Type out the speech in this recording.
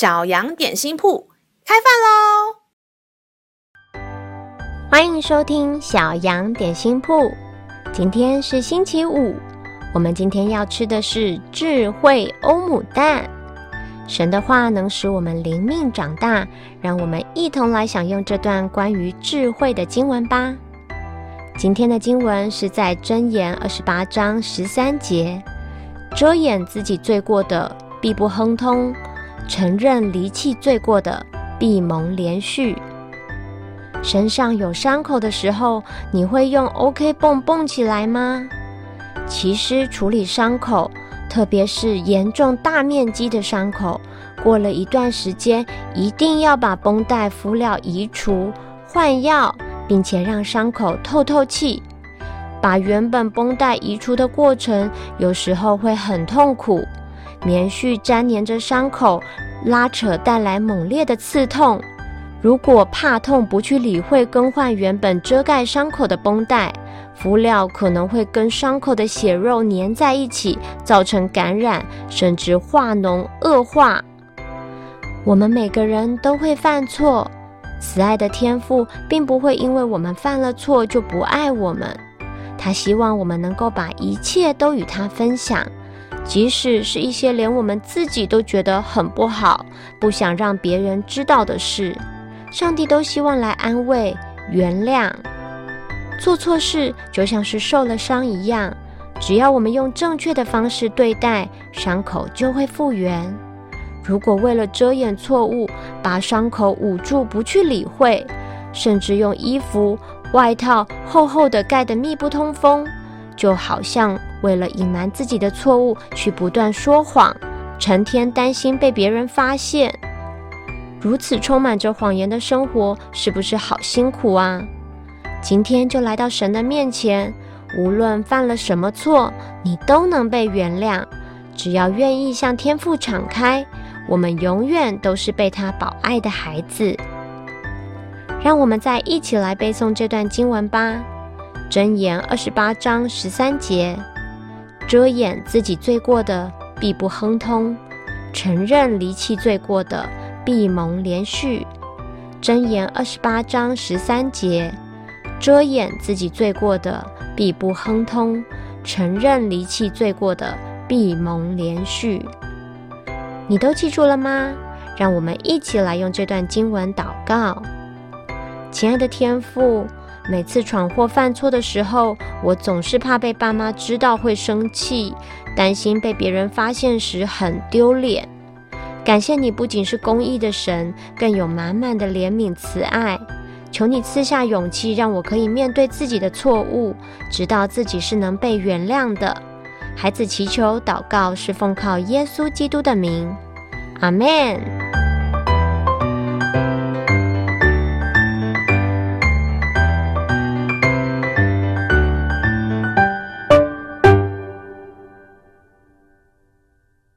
小羊点心铺开饭喽！欢迎收听小羊点心铺。今天是星期五，我们今天要吃的是智慧欧姆蛋。神的话能使我们灵命长大，让我们一同来享用这段关于智慧的经文吧。今天的经文是在箴言二十八章十三节：遮掩自己罪过的，必不亨通；承认离弃罪过的，必蒙连续。身上有伤口的时候，你会用 OK 绷绷起来吗？其实处理伤口，特别是严重大面积的伤口，过了一段时间，一定要把绷带敷料移除、换药。并且让伤口透透气，把原本绷带移除的过程，有时候会很痛苦。棉絮粘连着伤口，拉扯带来猛烈的刺痛。如果怕痛不去理会更换原本遮盖伤口的绷带，敷料可能会跟伤口的血肉粘在一起，造成感染，甚至化脓恶化。我们每个人都会犯错。慈爱的天父并不会因为我们犯了错就不爱我们，他希望我们能够把一切都与他分享，即使是一些连我们自己都觉得很不好、不想让别人知道的事，上帝都希望来安慰、原谅。做错事就像是受了伤一样，只要我们用正确的方式对待，伤口就会复原。如果为了遮掩错误，把伤口捂住不去理会，甚至用衣服、外套厚厚的盖得密不通风，就好像为了隐瞒自己的错误去不断说谎，成天担心被别人发现，如此充满着谎言的生活，是不是好辛苦啊？今天就来到神的面前，无论犯了什么错，你都能被原谅，只要愿意向天父敞开。我们永远都是被他保爱的孩子。让我们再一起来背诵这段经文吧，《箴言》二十八章十三节：遮掩自己罪过的，必不亨通；承认离弃罪过的，必蒙怜恤。《箴言》二十八章十三节：遮掩自己罪过的，必不亨通；承认离弃罪过的，必蒙怜恤。你都记住了吗？让我们一起来用这段经文祷告。亲爱的天父，每次闯祸犯错的时候，我总是怕被爸妈知道会生气，担心被别人发现时很丢脸。感谢你不仅是公义的神，更有满满的怜悯慈爱。求你赐下勇气，让我可以面对自己的错误，知道自己是能被原谅的。孩子祈求祷告，是奉靠耶稣基督的名，阿门。